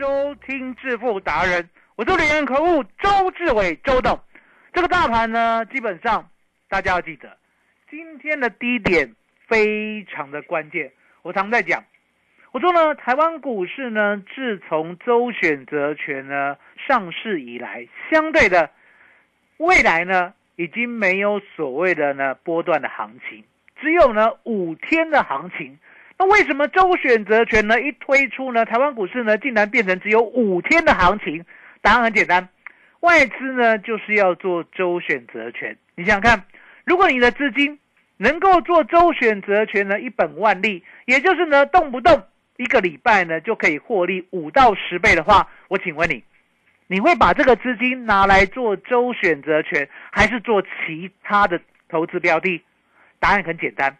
收听致富达人，我是轮源投顾周志伟周董。这个大盘呢，基本上大家要记得，今天的低点非常的关键。我常在讲。我说呢，台湾股市呢，自从周选择权呢上市以来，相对的未来呢，已经没有所谓的呢波段的行情，只有呢五天的行情。那为什么周选择权呢一推出呢，台湾股市呢竟然变成只有五天的行情？答案很简单，外资呢就是要做周选择权。你想想看，如果你的资金能够做周选择权呢一本万利，也就是呢动不动。一个礼拜呢就可以获利五到十倍的话，我请问你，你会把这个资金拿来做周选择权，还是做其他的投资标的？答案很简单，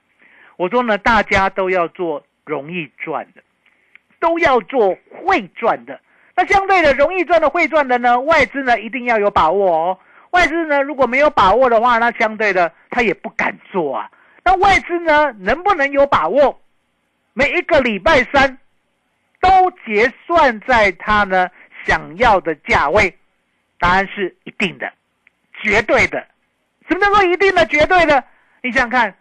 我说呢，大家都要做容易赚的，都要做会赚的。那相对的，容易赚的、会赚的呢，外资呢一定要有把握哦。外资呢如果没有把握的话，那相对的他也不敢做啊。那外资呢能不能有把握？每一个礼拜三都结算在他呢想要的价位，答案是一定的，绝对的。什么叫做一定的、绝对的？你想想看，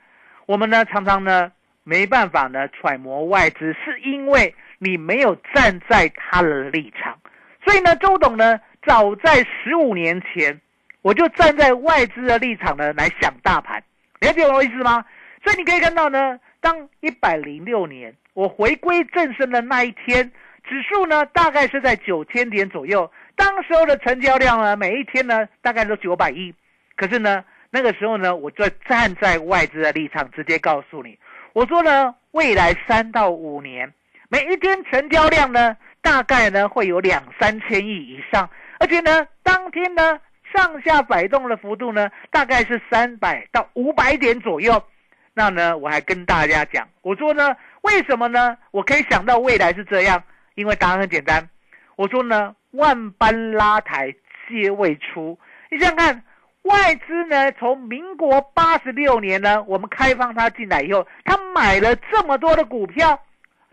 我们呢常常呢没办法呢揣摩外资，是因为你没有站在他的立场。所以呢，周董呢早在十五年前，我就站在外资的立场呢来想大盘，了解我意思吗？所以你可以看到呢。当一百零六年我回归正身的那一天，指数呢大概是在九千点左右。当时候的成交量呢，每一天呢大概都九百亿。可是呢，那个时候呢，我就站在外资的立场，直接告诉你，我说呢，未来三到五年，每一天成交量呢，大概呢会有两三千亿以上，而且呢，当天呢上下摆动的幅度呢，大概是三百到五百点左右。那呢，我还跟大家讲，我说呢，为什么呢？我可以想到未来是这样，因为答案很简单。我说呢，万般拉抬皆未出。你想想看，外资呢，从民国八十六年呢，我们开放它进来以后，他买了这么多的股票，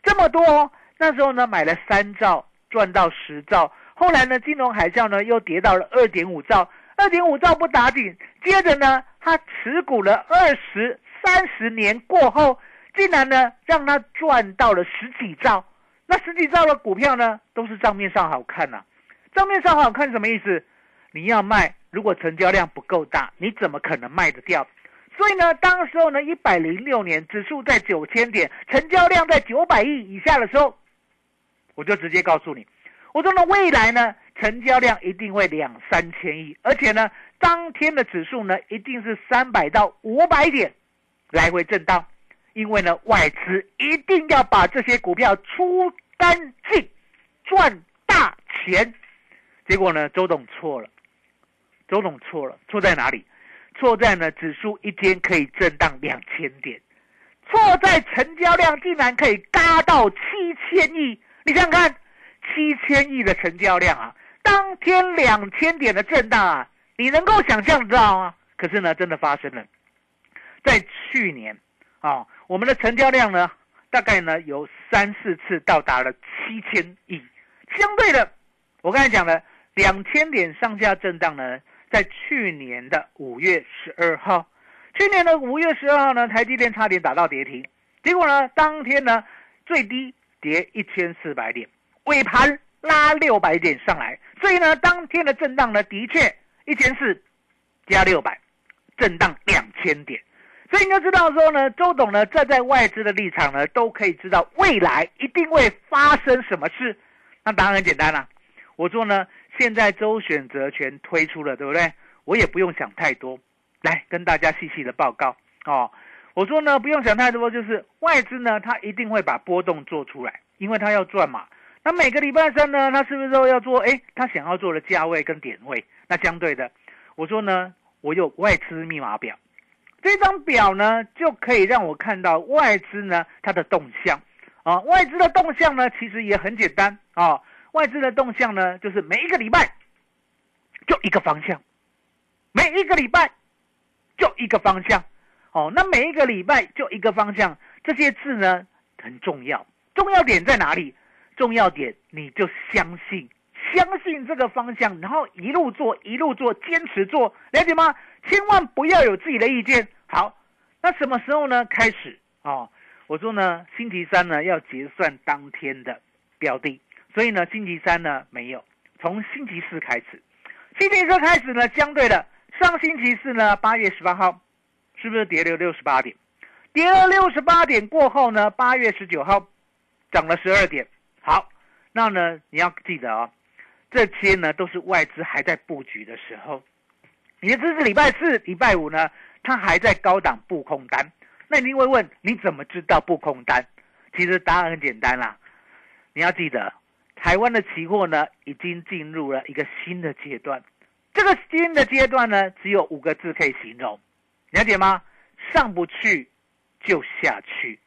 这么多，哦，那时候呢，买了三兆，赚到十兆。后来呢，金融海啸呢，又跌到了二点五兆，二点五兆不打紧，接着呢，他持股了二十。三十年过后，竟然呢让他赚到了十几兆，那十几兆的股票呢都是账面上好看呐，账面上好看什么意思？你要卖，如果成交量不够大，你怎么可能卖得掉？所以呢，当时候呢，一百零六年指数在九千点，成交量在九百亿以下的时候，我就直接告诉你，我说呢，未来呢，成交量一定会两三千亿，而且呢，当天的指数呢，一定是三百到五百点。来回震荡，因为呢，外资一定要把这些股票出干净，赚大钱。结果呢，周董错了，周董错了，错在哪里？错在呢，指数一天可以震荡两千点，错在成交量竟然可以嘎到七千亿。你想想看，七千亿的成交量啊，当天两千点的震荡啊，你能够想象到吗？可是呢，真的发生了。在去年，啊，我们的成交量呢，大概呢有三四次到达了七千亿。相对的，我刚才讲了两千点上下震荡呢，在去年的五月十二号，去年的五月十二号呢，台积电差点打到跌停，结果呢，当天呢最低跌一千四百点，尾盘拉六百点上来，所以呢，当天的震荡呢，的确一千四加六百，震荡两千点。所以你就知道说呢，周董呢站在外资的立场呢，都可以知道未来一定会发生什么事。那答案很简单啦，我说呢，现在周选择权推出了，对不对？我也不用想太多，来跟大家细细的报告哦。我说呢，不用想太多，就是外资呢，它一定会把波动做出来，因为它要赚嘛。那每个礼拜三呢，它是不是都要做？哎，它想要做的价位跟点位。那相对的，我说呢，我有外资密码表。这张表呢，就可以让我看到外资呢它的动向啊。外资的动向呢，其实也很简单啊。外资的动向呢，就是每一个礼拜就一个方向，每一个礼拜就一个方向哦。那每一个礼拜就一个方向，这些字呢很重要。重要点在哪里？重要点你就相信。相信这个方向，然后一路做，一路做，坚持做，了解吗？千万不要有自己的意见。好，那什么时候呢？开始哦，我说呢，星期三呢要结算当天的标的，所以呢，星期三呢没有，从星期四开始，星期四开始呢，相对的，上星期四呢，八月十八号，是不是跌了六十八点？跌了六十八点过后呢，八月十九号涨了十二点。好，那呢你要记得哦。这些呢都是外资还在布局的时候，你的这是礼拜四、礼拜五呢，它还在高档布空单。那你会问，你怎么知道布空单？其实答案很简单啦，你要记得，台湾的期货呢已经进入了一个新的阶段。这个新的阶段呢，只有五个字可以形容，了解吗？上不去就下去，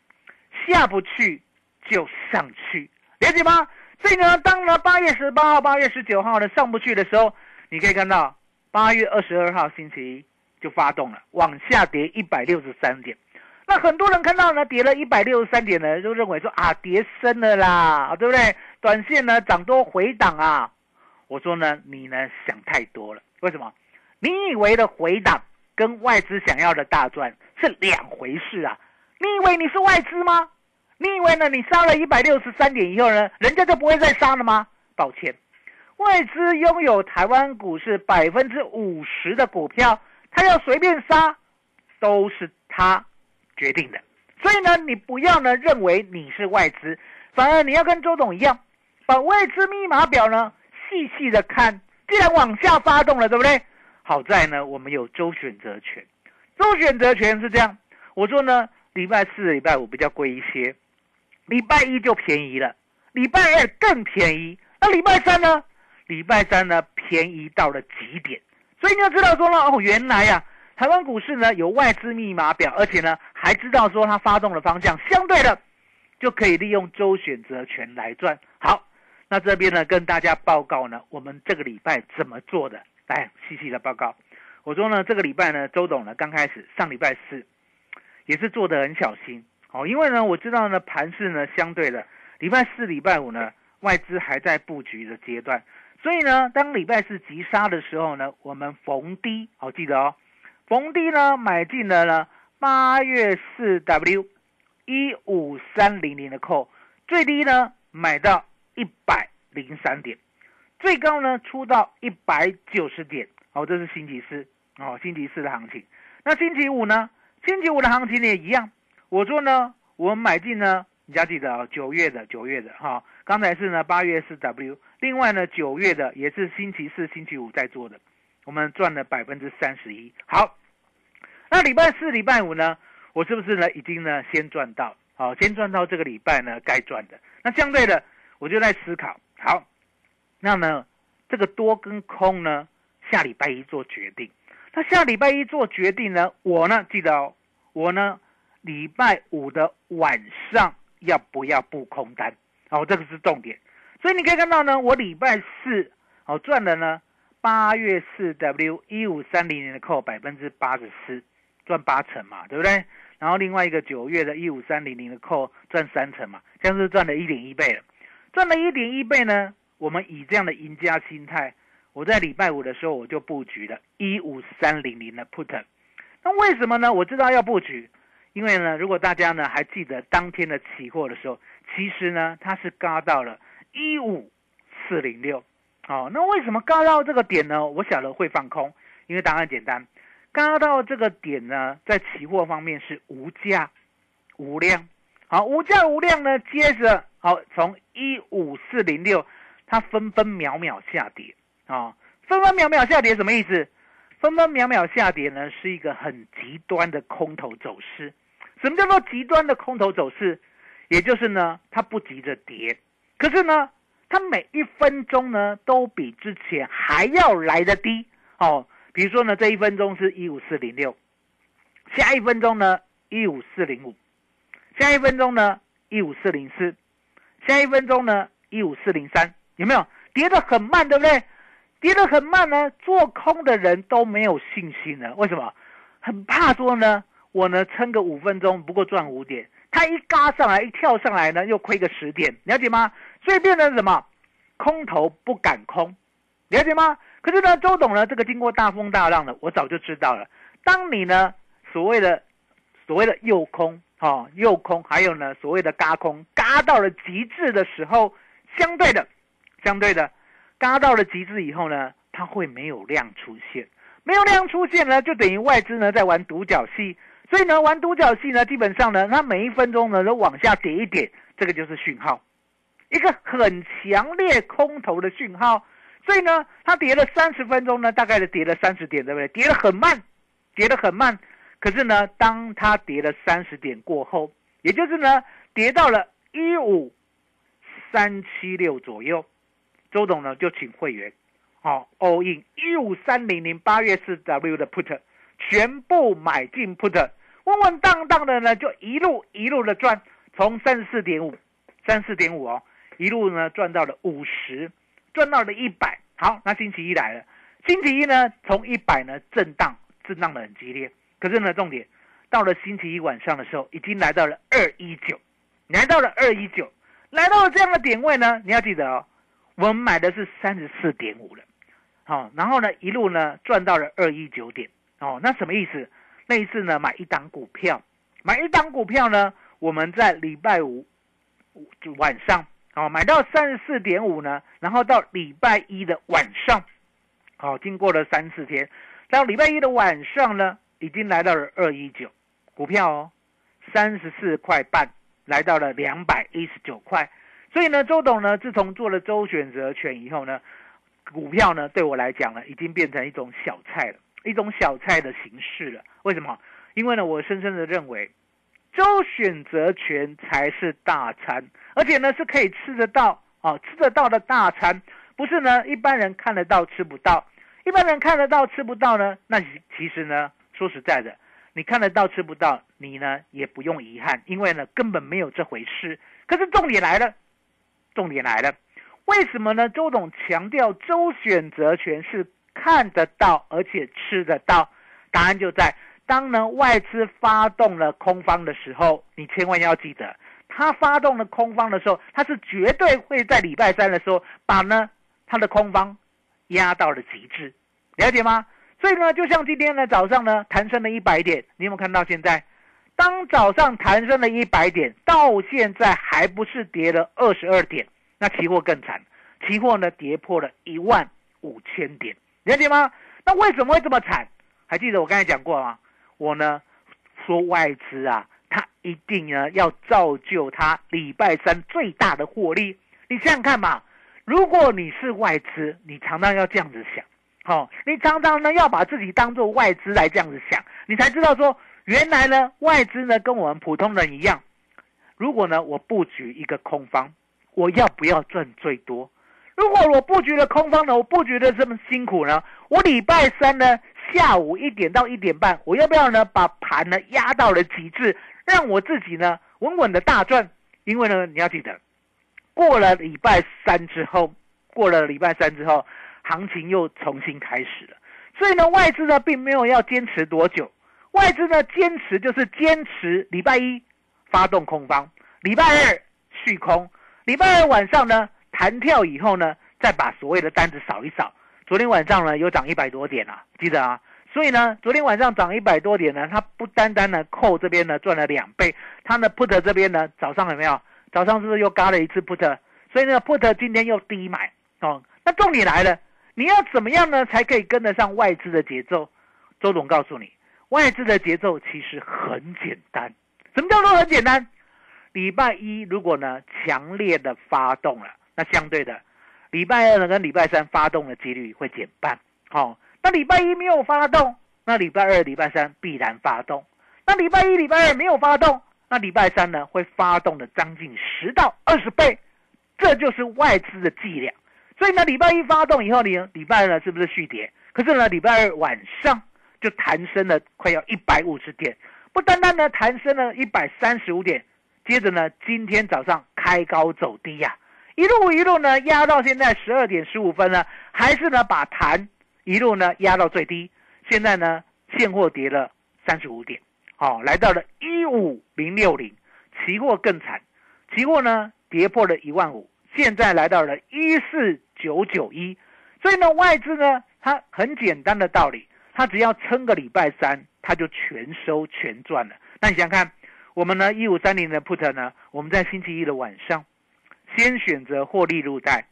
下不去就上去，了解吗？所以呢，当呢八月十八号、八月十九号呢上不去的时候，你可以看到八月二十二号星期一就发动了，往下跌一百六十三点。那很多人看到呢跌了一百六十三点呢，就认为说啊跌深了啦，对不对？短线呢涨多回档啊。我说呢，你呢想太多了。为什么？你以为的回档跟外资想要的大赚是两回事啊？你以为你是外资吗？你以为呢？你杀了一百六十三点以后呢，人家就不会再杀了吗？抱歉，外资拥有台湾股市百分之五十的股票，他要随便杀，都是他决定的。所以呢，你不要呢认为你是外资，反而你要跟周董一样，把外资密码表呢细细的看。既然往下发动了，对不对？好在呢，我们有周选择权。周选择权是这样，我说呢，礼拜四、礼拜五比较贵一些。礼拜一就便宜了，礼拜二更便宜，那礼拜三呢？礼拜三呢便宜到了极点，所以你要知道说呢，哦，原来呀，台湾股市呢有外资密码表，而且呢还知道说它发动的方向，相对的就可以利用周选择权来赚。好，那这边呢跟大家报告呢，我们这个礼拜怎么做的？来细细的报告。我说呢，这个礼拜呢，周董呢刚开始上礼拜四也是做的很小心。哦，因为呢，我知道呢，盘市呢相对的，礼拜四、礼拜五呢，外资还在布局的阶段，所以呢，当礼拜四急杀的时候呢，我们逢低，好记得哦，逢低呢买进了呢八月四 W 一五三零零的 call，最低呢买到一百零三点，最高呢出到一百九十点，哦，这是星期四，哦，星期四的行情，那星期五呢？星期五的行情也一样。我说呢，我买进呢，你要记得啊，九月的九月的哈，刚才是呢八月四 W，另外呢九月的也是星期四、星期五在做的，我们赚了百分之三十一。好，那礼拜四、礼拜五呢，我是不是呢已经呢先赚到？好，先赚到这个礼拜呢该赚的。那相对的，我就在思考，好，那呢这个多跟空呢，下礼拜一做决定。那下礼拜一做决定呢，我呢记得哦，我呢。礼拜五的晚上要不要布空单？哦，这个是重点。所以你可以看到呢，我礼拜四哦赚了呢八月四 W 一五三零年的扣百分之八十四，赚八成嘛，对不对？然后另外一个九月的一五三零零的扣赚三成嘛，这样是赚了一点一倍了。赚了一点一倍呢，我们以这样的赢家心态，我在礼拜五的时候我就布局了一五三零零的 put。那为什么呢？我知道要布局，因为呢，如果大家呢还记得当天的期货的时候，其实呢它是嘎到了一五四零六。哦，那为什么嘎到这个点呢？我晓得会放空，因为答案简单，加到这个点呢，在期货方面是无价无量。好，无价无量呢，接着好从一五四零六，它分分秒秒下跌啊，分分秒秒下跌什么意思？分分秒秒下跌呢，是一个很极端的空头走势。什么叫做极端的空头走势？也就是呢，它不急着跌，可是呢，它每一分钟呢，都比之前还要来的低哦。比如说呢，这一分钟是一五四零六，下一分钟呢，一五四零五，下一分钟呢，一五四零四，下一分钟呢，一五四零三，有没有跌得很慢，对不对？跌得很慢呢，做空的人都没有信心了。为什么？很怕说呢，我呢撑个五分钟，不过赚五点。他一嘎上来，一跳上来呢，又亏个十点，了解吗？所以变成什么？空头不敢空，了解吗？可是呢，周董呢，这个经过大风大浪的，我早就知道了。当你呢，所谓的所谓的诱空，哈，诱空，还有呢，所谓的嘎空，嘎到了极致的时候，相对的，相对的。嘎到了极致以后呢，它会没有量出现，没有量出现呢，就等于外资呢在玩独角戏。所以呢，玩独角戏呢，基本上呢，它每一分钟呢都往下跌一点，这个就是讯号，一个很强烈空头的讯号。所以呢，它跌了三十分钟呢，大概是跌了三十点，对不对？跌得很慢，跌得很慢。可是呢，当它跌了三十点过后，也就是呢，跌到了一五三七六左右。周董呢就请会员，好，all in 一五三零零八月四 W 的 put，全部买进 put，稳稳当当的呢就一路一路的赚，从三十四点五，三四点五哦，一路呢赚到了五十，赚到了一百。好，那星期一来了，星期一呢从一百呢震荡，震荡的很激烈，可是呢重点到了星期一晚上的时候，已经来到了二一九，来到了二一九，来到了这样的点位呢，你要记得哦。我们买的是三十四点五了，好，然后呢一路呢赚到了二一九点，哦，那什么意思？那一次呢买一档股票，买一档股票呢，我们在礼拜五晚上，哦，买到三十四点五呢，然后到礼拜一的晚上，好，经过了三四天，到礼拜一的晚上呢，已经来到了二一九股票哦，三十四块半来到了两百一十九块。所以呢，周董呢，自从做了周选择权以后呢，股票呢，对我来讲呢，已经变成一种小菜了，一种小菜的形式了。为什么？因为呢，我深深的认为，周选择权才是大餐，而且呢，是可以吃得到啊，吃得到的大餐，不是呢，一般人看得到吃不到。一般人看得到吃不到呢，那其实呢，说实在的，你看得到吃不到，你呢也不用遗憾，因为呢，根本没有这回事。可是重点来了。重点来了，为什么呢？周董强调周选择权是看得到而且吃得到，答案就在当呢外资发动了空方的时候，你千万要记得，他发动了空方的时候，他是绝对会在礼拜三的时候把呢他的空方压到了极致，了解吗？所以呢，就像今天呢早上呢弹升了一百点，你有没有看到现在？当早上弹升了一百点，到现在还不是跌了二十二点，那期货更惨，期货呢跌破了一万五千点，了解吗？那为什么会这么惨？还记得我刚才讲过吗？我呢说外资啊，他一定呢要造就他礼拜三最大的获利。你想想看嘛，如果你是外资，你常常要这样子想，好，你常常呢要把自己当做外资来这样子想，你才知道说。原来呢，外资呢跟我们普通人一样，如果呢我布局一个空方，我要不要赚最多？如果我布局了空方呢，我布局的这么辛苦呢，我礼拜三呢下午一点到一点半，我要不要呢把盘呢压到了极致，让我自己呢稳稳的大赚？因为呢你要记得，过了礼拜三之后，过了礼拜三之后，行情又重新开始了，所以呢外资呢并没有要坚持多久。外资呢，坚持就是坚持礼拜一发动空方，礼拜二续空，礼拜二晚上呢弹跳以后呢，再把所谓的单子扫一扫。昨天晚上呢，又涨一百多点啊，记得啊。所以呢，昨天晚上涨一百多点呢，它不单单呢扣这边呢赚了两倍，它呢 put 这边呢早上有没有？早上是不是又嘎了一次 put？所以呢 put 今天又低买哦。那重点来了，你要怎么样呢才可以跟得上外资的节奏？周总告诉你，外资的节奏其实很简单。什么叫做很简单？礼拜一如果呢强烈的发动了，那相对的，礼拜二呢跟礼拜三发动的几率会减半。好。那礼拜一没有发动，那礼拜二、礼拜三必然发动。那礼拜一、礼拜二没有发动，那礼拜三呢会发动的将近十到二十倍，这就是外资的伎俩。所以呢，礼拜一发动以后呢，礼拜二呢是不是续跌？可是呢，礼拜二晚上就弹升了快要一百五十点，不单单呢弹升了一百三十五点，接着呢今天早上开高走低呀，一路一路呢压到现在十二点十五分呢，还是呢把弹。一路呢压到最低，现在呢现货跌了三十五点，好，来到了一五零六零，期货更惨，期货呢跌破了一万五，现在来到了一四九九一，所以呢外资呢它很简单的道理，它只要撑个礼拜三，它就全收全赚了。那你想看，我们呢一五三零的 put 呢，我们在星期一的晚上先选择获利入袋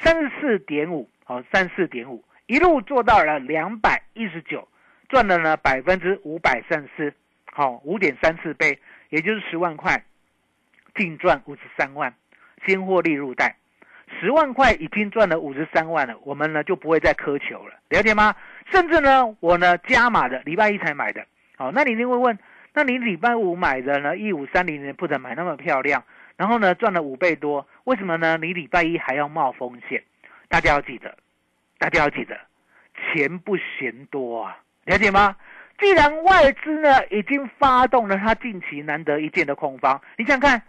三十四点五，好，三十四点五。一路做到了两百一十九，赚了呢百分之五百三十四，好五点三四倍，也就是十万块，净赚五十三万，先获利入袋，十万块已经赚了五十三万了，我们呢就不会再苛求了，了解吗？甚至呢我呢加码的，礼拜一才买的，好，那你一定会问，那你礼拜五买的呢？一五三零年不能买那么漂亮，然后呢赚了五倍多，为什么呢？你礼拜一还要冒风险？大家要记得。大家要记得，钱不嫌多啊，了解吗？既然外资呢已经发动了它近期难得一见的空方，你想看，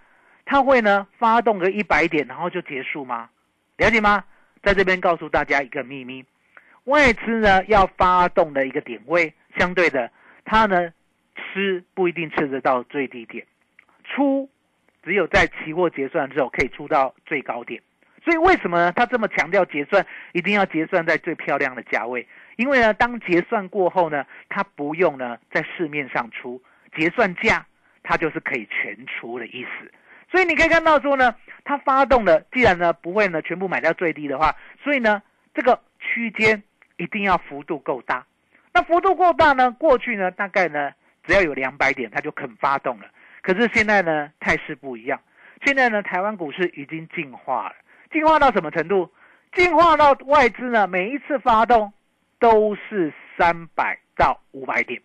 它会呢发动个一百点然后就结束吗？了解吗？在这边告诉大家一个秘密，外资呢要发动的一个点位，相对的，它呢吃不一定吃得到最低点，出只有在期货结算之后可以出到最高点。所以为什么呢？他这么强调结算一定要结算在最漂亮的价位？因为呢，当结算过后呢，他不用呢在市面上出结算价，它就是可以全出的意思。所以你可以看到说呢，它发动了，既然呢不会呢全部买到最低的话，所以呢这个区间一定要幅度够大。那幅度够大呢，过去呢大概呢只要有两百点，它就肯发动了。可是现在呢态势不一样，现在呢台湾股市已经进化了。进化到什么程度？进化到外资呢？每一次发动都是三百到五百点，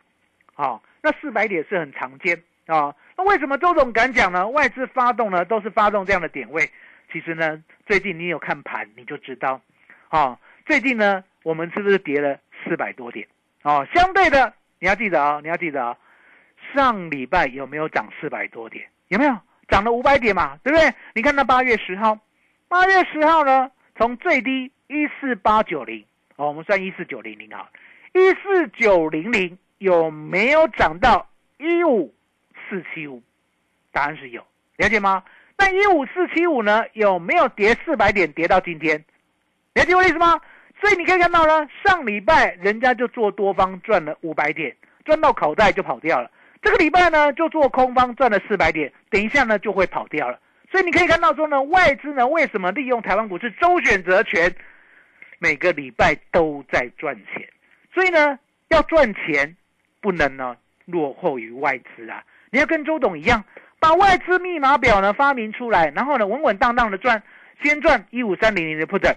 好，那四百点是很常见啊。那为什么周总敢讲呢？外资发动呢，都是发动这样的点位。其实呢，最近你有看盘，你就知道，啊，最近呢，我们是不是跌了四百多点？哦，相对的，你要记得啊，你要记得啊，上礼拜有没有涨四百多点？有没有涨了五百点嘛？对不对？你看那八月十号。八月十号呢，从最低一四八九零，哦，我们算一四九零零啊，一四九零零有没有涨到一五四七五？答案是有，了解吗？那一五四七五呢，有没有跌四百点跌到今天？了解我的意思吗？所以你可以看到呢，上礼拜人家就做多方赚了五百点，赚到口袋就跑掉了。这个礼拜呢，就做空方赚了四百点，等一下呢就会跑掉了。所以你可以看到说呢，外资呢为什么利用台湾股市周选择权，每个礼拜都在赚钱。所以呢，要赚钱不能呢落后于外资啊！你要跟周董一样，把外资密码表呢发明出来，然后呢稳稳当当的赚，先赚一五三零零的 put，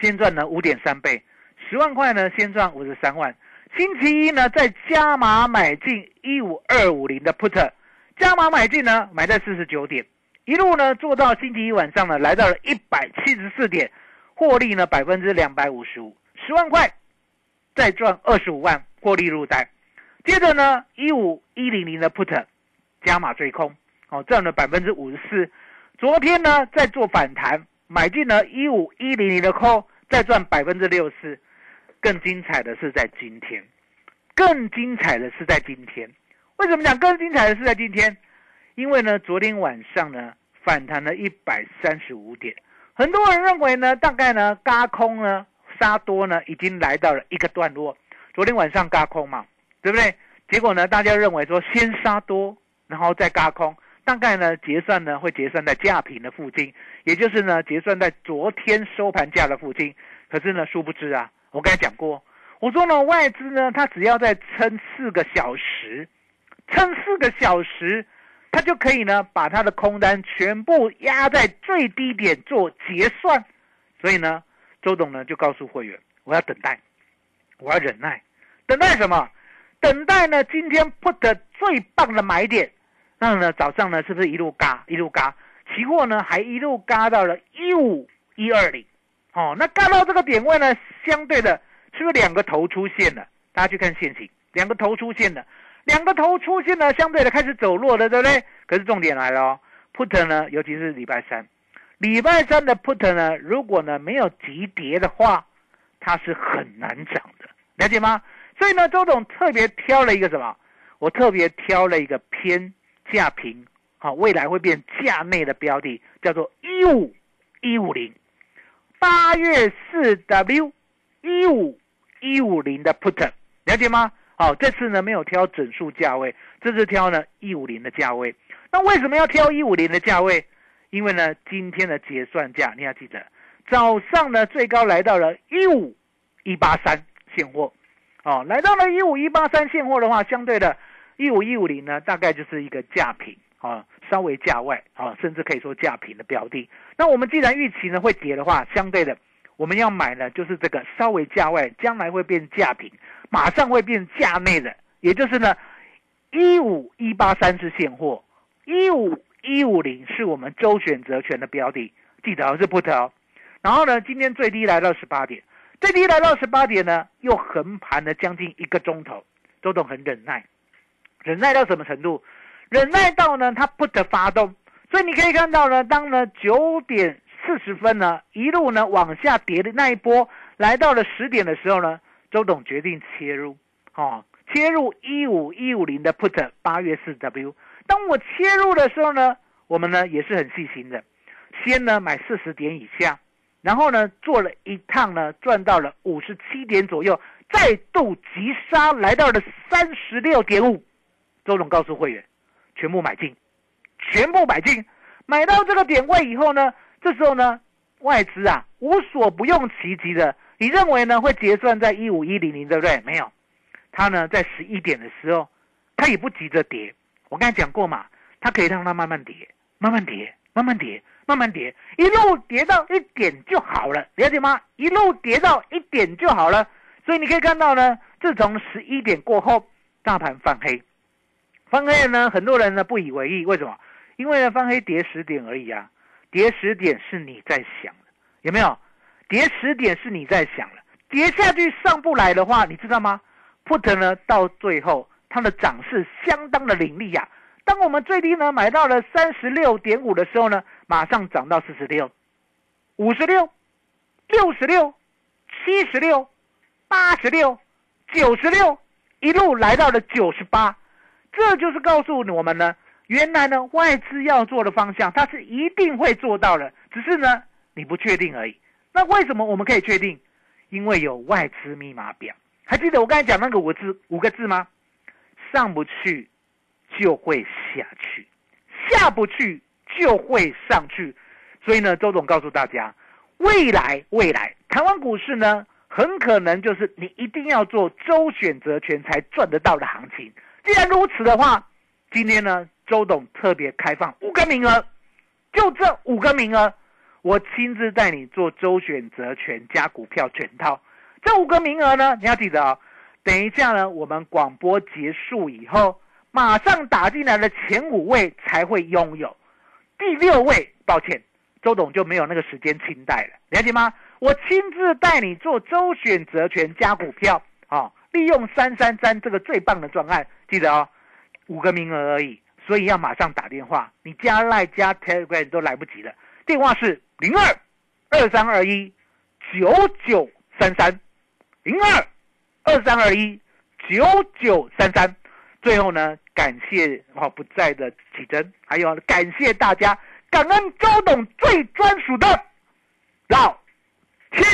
先赚呢五点三倍，十万块呢先赚五十三万。星期一呢再加码买进一五二五零的 put，加码买进呢买在四十九点。一路呢做到星期一晚上呢，来到了一百七十四点，获利呢百分之两百五十五，十万块，再赚二十五万，获利入袋。接着呢，一五一零零的 put 加码追空，哦赚了百分之五十四。昨天呢在做反弹，买进了一五一零零的 call，再赚百分之六十四。更精彩的是在今天，更精彩的是在今天。为什么讲更精彩的是在今天？因为呢昨天晚上呢。反弹了一百三十五点，很多人认为呢，大概呢，嘎空呢，杀多呢，已经来到了一个段落。昨天晚上嘎空嘛，对不对？结果呢，大家认为说先杀多，然后再嘎空，大概呢结算呢会结算在价平的附近，也就是呢结算在昨天收盘价的附近。可是呢，殊不知啊，我刚才讲过，我说呢，外资呢，它只要再撑四个小时，撑四个小时，它就可以呢把它的空单全部压在最低点做结算。所以呢，周董呢就告诉会员，我要等待，我要忍耐，等待什么？等待呢？今天 put 最棒的买点，那呢早上呢是不是一路嘎一路嘎？期货呢还一路嘎到了一五一二零，哦，那嘎到这个点位呢，相对的是不是两个头出现了？大家去看现形，两个头出现了，两个头出现了，相对的开始走弱了，对不对？可是重点来了哦，put 呢，尤其是礼拜三，礼拜三的 put 呢，如果呢没有急跌的话，它是很难涨的，了解吗？所以呢，周总特别挑了一个什么？我特别挑了一个偏价平，好，未来会变价内的标的，叫做一五一五零，八月四 W 一五一五零的 put，了解吗？好，这次呢没有挑整数价位，这次挑呢一五零的价位。那为什么要挑一五零的价位？因为呢，今天的结算价你要记得，早上呢最高来到了一五一八三现货。哦，来到了一五一八三现货的话，相对的，一五一五零呢，大概就是一个价平啊，稍微价外啊，甚至可以说价平的标的。那我们既然预期呢会跌的话，相对的，我们要买呢就是这个稍微价外，将来会变价平，马上会变价内的，也就是呢，一五一八三是现货，一五一五零是我们周选择权的标的，记得是 put 哦。然后呢，今天最低来到十八点。最低来到十八点呢，又横盘了将近一个钟头。周董很忍耐，忍耐到什么程度？忍耐到呢，他不得发动。所以你可以看到呢，当呢九点四十分呢，一路呢往下跌的那一波，来到了十点的时候呢，周董决定切入，哦，切入一五一五零的 put 八月四 W。当我切入的时候呢，我们呢也是很细心的，先呢买四十点以下。然后呢，做了一趟呢，赚到了五十七点左右，再度急杀来到了三十六点五。周总告诉会员，全部买进，全部买进，买到这个点位以后呢，这时候呢，外资啊无所不用其极的，你认为呢会结算在一五一零零，对不对？没有，他呢在十一点的时候，他也不急着跌。我刚才讲过嘛，他可以让它慢慢跌，慢慢跌，慢慢跌。慢慢跌，一路跌到一点就好了，了解吗？一路跌到一点就好了。所以你可以看到呢，自从十一点过后，大盘翻黑，翻黑呢，很多人呢不以为意。为什么？因为呢翻黑跌十点而已啊，跌十点是你在想的，有没有？跌十点是你在想了，跌下去上不来的话，你知道吗？Put 呢到最后它的涨势相当的凌厉呀。当我们最低呢买到了三十六点五的时候呢。马上涨到四十六、五十六、六十六、七十六、八十六、九十六，一路来到了九十八，这就是告诉我们呢，原来呢外资要做的方向，它是一定会做到的，只是呢你不确定而已。那为什么我们可以确定？因为有外资密码表，还记得我刚才讲那个五字五个字吗？上不去就会下去，下不去。就会上去，所以呢，周总告诉大家，未来未来台湾股市呢，很可能就是你一定要做周选择权才赚得到的行情。既然如此的话，今天呢，周董特别开放五个名额，就这五个名额，我亲自带你做周选择权加股票全套。这五个名额呢，你要记得哦，等一下呢，我们广播结束以后，马上打进来的前五位才会拥有。第六位，抱歉，周董就没有那个时间清代了，了解吗？我亲自带你做周选择权加股票，啊，利用三三三这个最棒的专案，记得哦，五个名额而已，所以要马上打电话，你加赖加 Telegram 都来不及了，电话是零二二三二一九九三三零二二三二一九九三三。最后呢，感谢哦不在的启真，还有感谢大家，感恩周董最专属的老天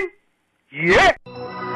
爷！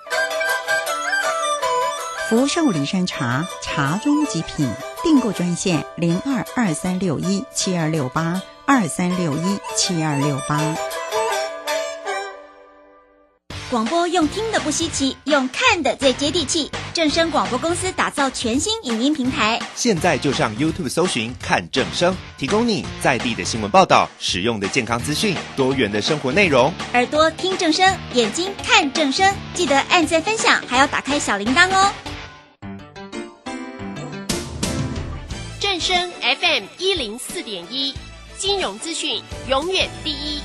福寿梨山茶，茶中极品。订购专线零二二三六一七二六八二三六一七二六八。广播用听的不稀奇，用看的最接地气。正声广播公司打造全新影音平台，现在就上 YouTube 搜寻看正声，提供你在地的新闻报道、使用的健康资讯、多元的生活内容。耳朵听正声，眼睛看正声，记得按赞分享，还要打开小铃铛哦。声 FM 一零四点一，金融资讯永远第一。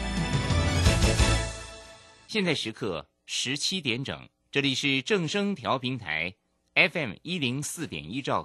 现在时刻十七点整，这里是正声调平台 FM 一零四点一兆。